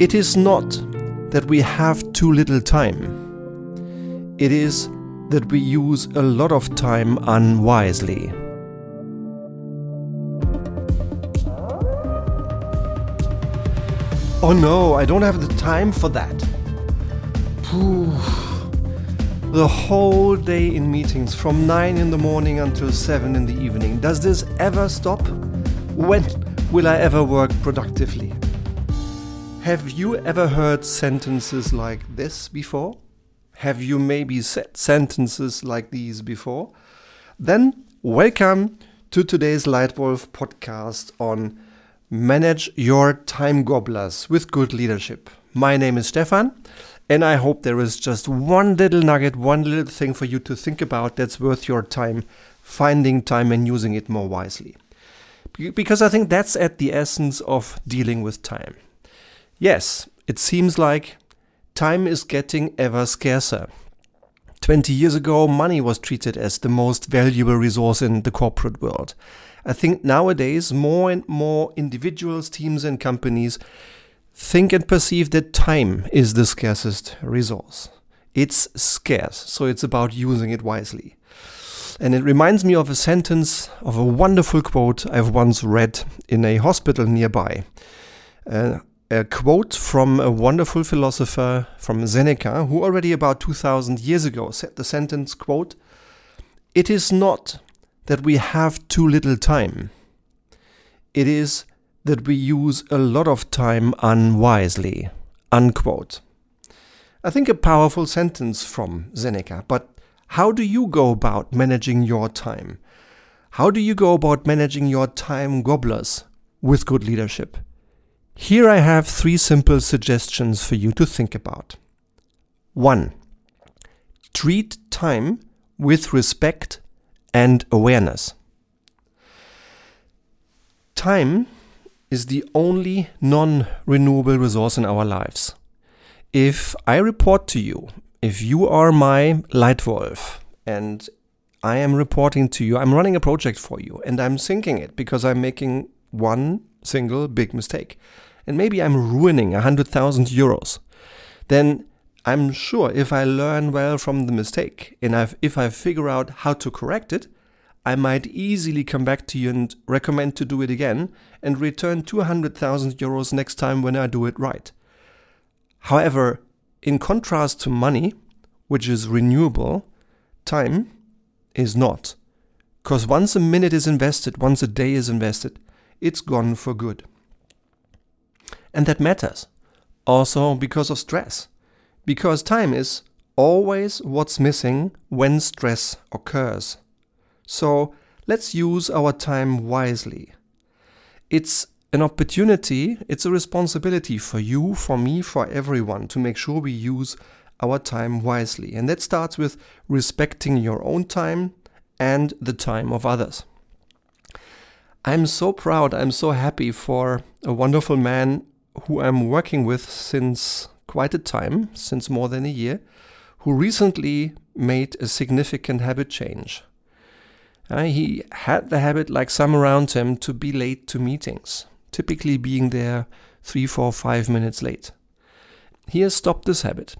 It is not that we have too little time. It is that we use a lot of time unwisely. Oh no, I don't have the time for that. The whole day in meetings from 9 in the morning until 7 in the evening. Does this ever stop? When will I ever work productively? Have you ever heard sentences like this before? Have you maybe said sentences like these before? Then, welcome to today's Lightwolf podcast on Manage Your Time Gobblers with Good Leadership. My name is Stefan, and I hope there is just one little nugget, one little thing for you to think about that's worth your time, finding time and using it more wisely. Because I think that's at the essence of dealing with time. Yes, it seems like time is getting ever scarcer. 20 years ago, money was treated as the most valuable resource in the corporate world. I think nowadays, more and more individuals, teams, and companies think and perceive that time is the scarcest resource. It's scarce, so it's about using it wisely. And it reminds me of a sentence of a wonderful quote I've once read in a hospital nearby. Uh, a quote from a wonderful philosopher from Seneca who already about 2000 years ago said the sentence quote it is not that we have too little time. It is that we use a lot of time unwisely unquote. I think a powerful sentence from seneca but how do you go about managing your time? How do you go about managing your time gobblers with good leadership here I have three simple suggestions for you to think about. 1. Treat time with respect and awareness. Time is the only non renewable resource in our lives. If I report to you, if you are my light wolf and I am reporting to you, I'm running a project for you and I'm sinking it because I'm making one single big mistake and maybe I'm ruining a hundred thousand euros, then I'm sure if I learn well from the mistake and I've, if I figure out how to correct it, I might easily come back to you and recommend to do it again and return 200,000 euros next time when I do it right. However, in contrast to money, which is renewable, time is not. Because once a minute is invested, once a day is invested, it's gone for good. And that matters. Also because of stress. Because time is always what's missing when stress occurs. So let's use our time wisely. It's an opportunity, it's a responsibility for you, for me, for everyone to make sure we use our time wisely. And that starts with respecting your own time and the time of others. I'm so proud, I'm so happy for a wonderful man who I'm working with since quite a time, since more than a year, who recently made a significant habit change. Uh, he had the habit, like some around him, to be late to meetings, typically being there three, four, five minutes late. He has stopped this habit.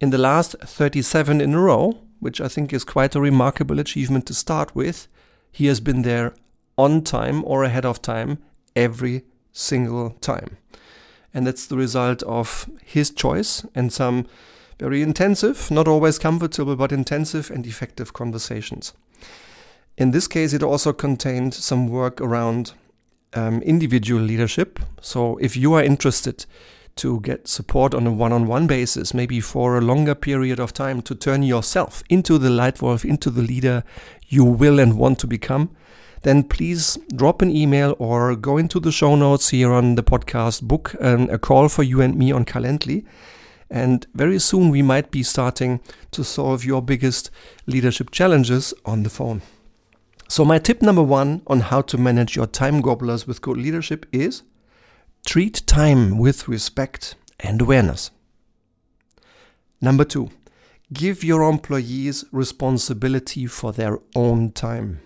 In the last 37 in a row, which I think is quite a remarkable achievement to start with, he has been there on time or ahead of time every single time. And that's the result of his choice and some very intensive, not always comfortable, but intensive and effective conversations. In this case, it also contained some work around um, individual leadership. So if you are interested to get support on a one on one basis, maybe for a longer period of time, to turn yourself into the light wolf, into the leader you will and want to become, then please drop an email or go into the show notes here on the podcast, book a call for you and me on Calendly. And very soon we might be starting to solve your biggest leadership challenges on the phone. So, my tip number one on how to manage your time gobblers with good leadership is treat time with respect and awareness. Number two, give your employees responsibility for their own time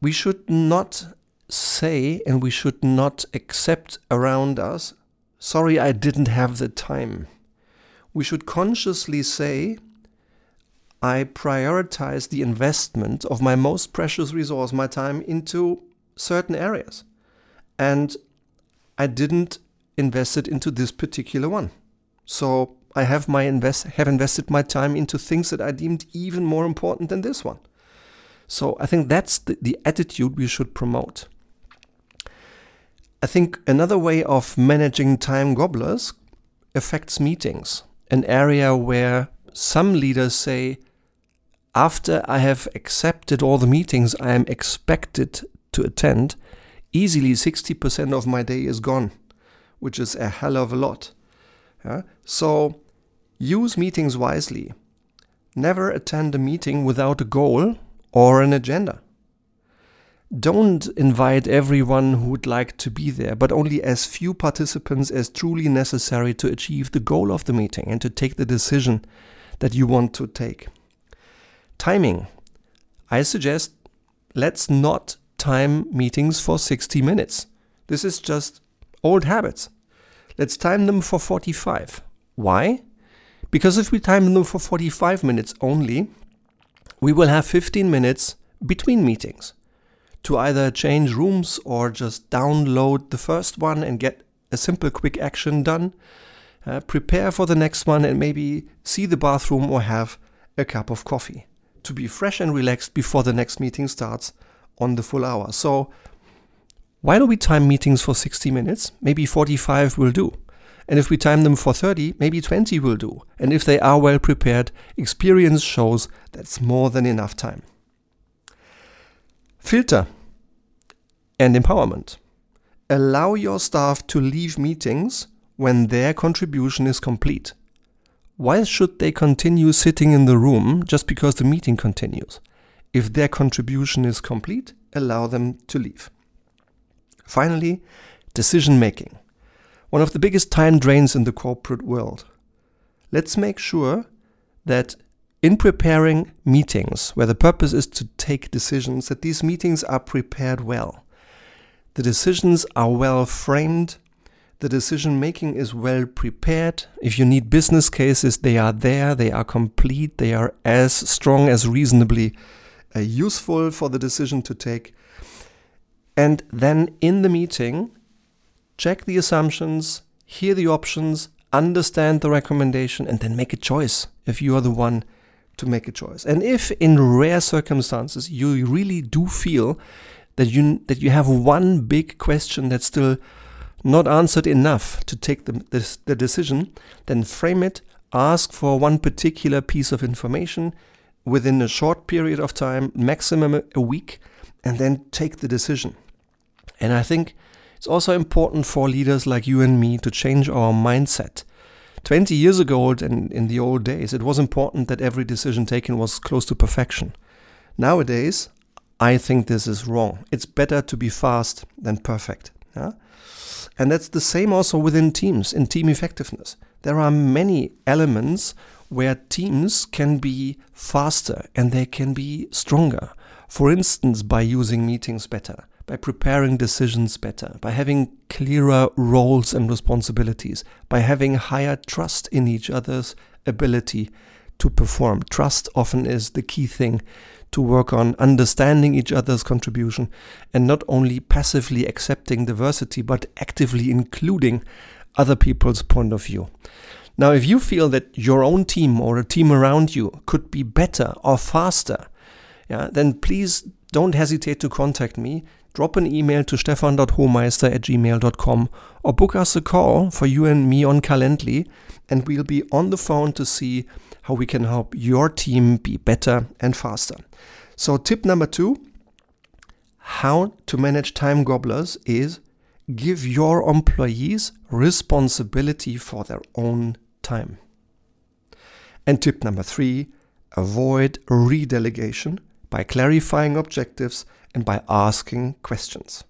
we should not say and we should not accept around us, sorry, I didn't have the time. We should consciously say, I prioritize the investment of my most precious resource, my time, into certain areas. And I didn't invest it into this particular one. So I have my invest have invested my time into things that I deemed even more important than this one. So I think that's the, the attitude we should promote. I think another way of managing time gobblers affects meetings, an area where some leaders say, after I have accepted all the meetings I am expected to attend, easily 60% of my day is gone, which is a hell of a lot. Yeah? So use meetings wisely. Never attend a meeting without a goal or an agenda. Don't invite everyone who would like to be there, but only as few participants as truly necessary to achieve the goal of the meeting and to take the decision that you want to take. Timing. I suggest let's not time meetings for 60 minutes. This is just old habits. Let's time them for 45. Why? Because if we time them for 45 minutes only, we will have 15 minutes between meetings to either change rooms or just download the first one and get a simple quick action done. Uh, prepare for the next one and maybe see the bathroom or have a cup of coffee to be fresh and relaxed before the next meeting starts on the full hour. So, why don't we time meetings for 60 minutes? Maybe 45 will do. And if we time them for 30, maybe 20 will do. And if they are well prepared, experience shows that's more than enough time. Filter and empowerment. Allow your staff to leave meetings when their contribution is complete. Why should they continue sitting in the room just because the meeting continues? If their contribution is complete, allow them to leave. Finally, decision making one of the biggest time drains in the corporate world. Let's make sure that in preparing meetings, where the purpose is to take decisions, that these meetings are prepared well. The decisions are well framed. The decision making is well prepared. If you need business cases, they are there, they are complete, they are as strong as reasonably uh, useful for the decision to take. And then in the meeting, check the assumptions, hear the options, understand the recommendation, and then make a choice if you are the one to make a choice. And if in rare circumstances you really do feel that you that you have one big question that's still not answered enough to take the, the, the decision, then frame it, ask for one particular piece of information within a short period of time, maximum a week, and then take the decision. And I think it's also important for leaders like you and me to change our mindset. 20 years ago and in the old days, it was important that every decision taken was close to perfection. Nowadays, I think this is wrong. It's better to be fast than perfect. Yeah? And that's the same also within teams, in team effectiveness. There are many elements where teams can be faster and they can be stronger. For instance, by using meetings better, by preparing decisions better, by having clearer roles and responsibilities, by having higher trust in each other's ability to perform. Trust often is the key thing to work on understanding each other's contribution and not only passively accepting diversity, but actively including other people's point of view. Now, if you feel that your own team or a team around you could be better or faster, yeah, then please don't hesitate to contact me drop an email to stefan.hohmeister at gmail.com or book us a call for you and me on Calendly, and we'll be on the phone to see how we can help your team be better and faster. So, tip number two how to manage time gobblers is give your employees responsibility for their own time. And tip number three avoid redelegation by clarifying objectives and by asking questions.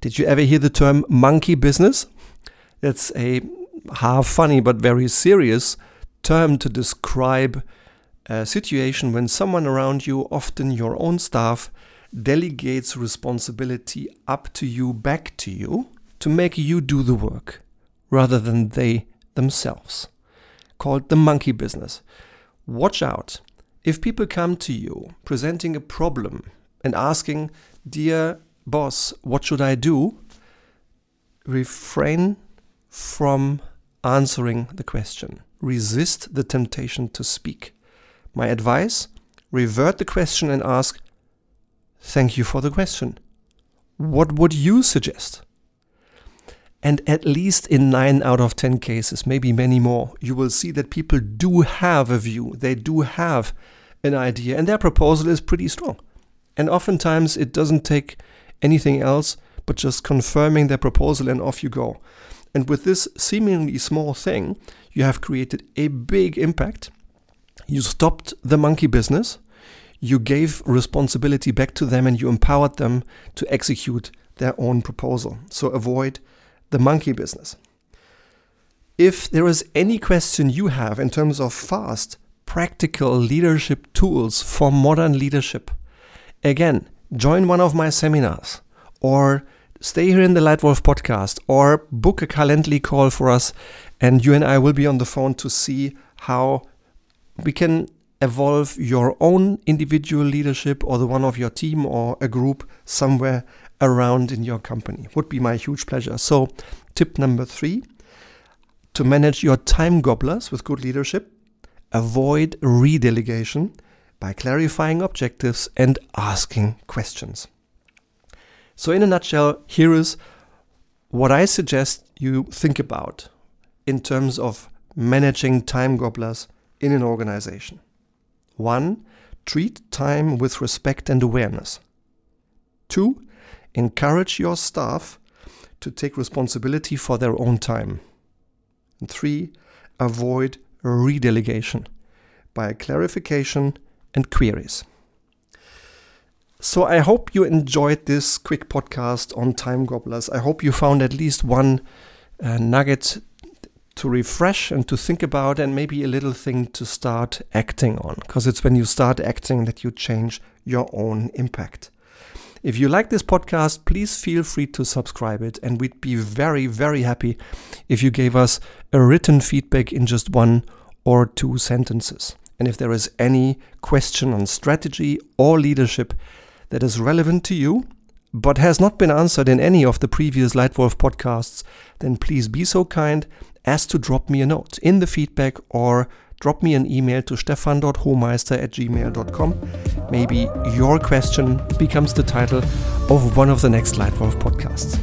Did you ever hear the term monkey business? It's a half funny but very serious term to describe a situation when someone around you, often your own staff, delegates responsibility up to you, back to you, to make you do the work rather than they themselves. Called the monkey business. Watch out. If people come to you presenting a problem and asking, Dear boss, what should I do? Refrain from answering the question. Resist the temptation to speak. My advice revert the question and ask, Thank you for the question. What would you suggest? And at least in 9 out of 10 cases, maybe many more, you will see that people do have a view, they do have an idea, and their proposal is pretty strong. And oftentimes it doesn't take anything else but just confirming their proposal, and off you go. And with this seemingly small thing, you have created a big impact. You stopped the monkey business, you gave responsibility back to them, and you empowered them to execute their own proposal. So avoid the monkey business. If there is any question you have in terms of fast, practical leadership tools for modern leadership, again, join one of my seminars or stay here in the Lightwolf podcast or book a Calendly call for us, and you and I will be on the phone to see how we can evolve your own individual leadership or the one of your team or a group somewhere around in your company. Would be my huge pleasure. So, tip number three to manage your time gobblers with good leadership, avoid redelegation by clarifying objectives and asking questions. So, in a nutshell, here is what I suggest you think about in terms of managing time gobblers in an organization. One, treat time with respect and awareness. Two, encourage your staff to take responsibility for their own time. And three, avoid redelegation by clarification and queries. So I hope you enjoyed this quick podcast on time gobblers. I hope you found at least one uh, nugget to refresh and to think about, and maybe a little thing to start acting on. Because it's when you start acting that you change your own impact. If you like this podcast, please feel free to subscribe it, and we'd be very, very happy if you gave us a written feedback in just one or two sentences. And if there is any question on strategy or leadership that is relevant to you, but has not been answered in any of the previous Lightwolf podcasts, then please be so kind as to drop me a note in the feedback or drop me an email to stefan.hohmeister at gmail.com. Maybe your question becomes the title of one of the next Lightwolf podcasts.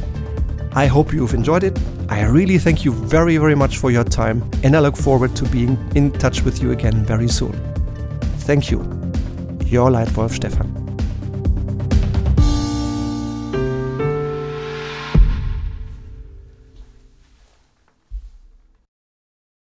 I hope you've enjoyed it. I really thank you very, very much for your time, and I look forward to being in touch with you again very soon. Thank you. Your Lightwolf Stefan.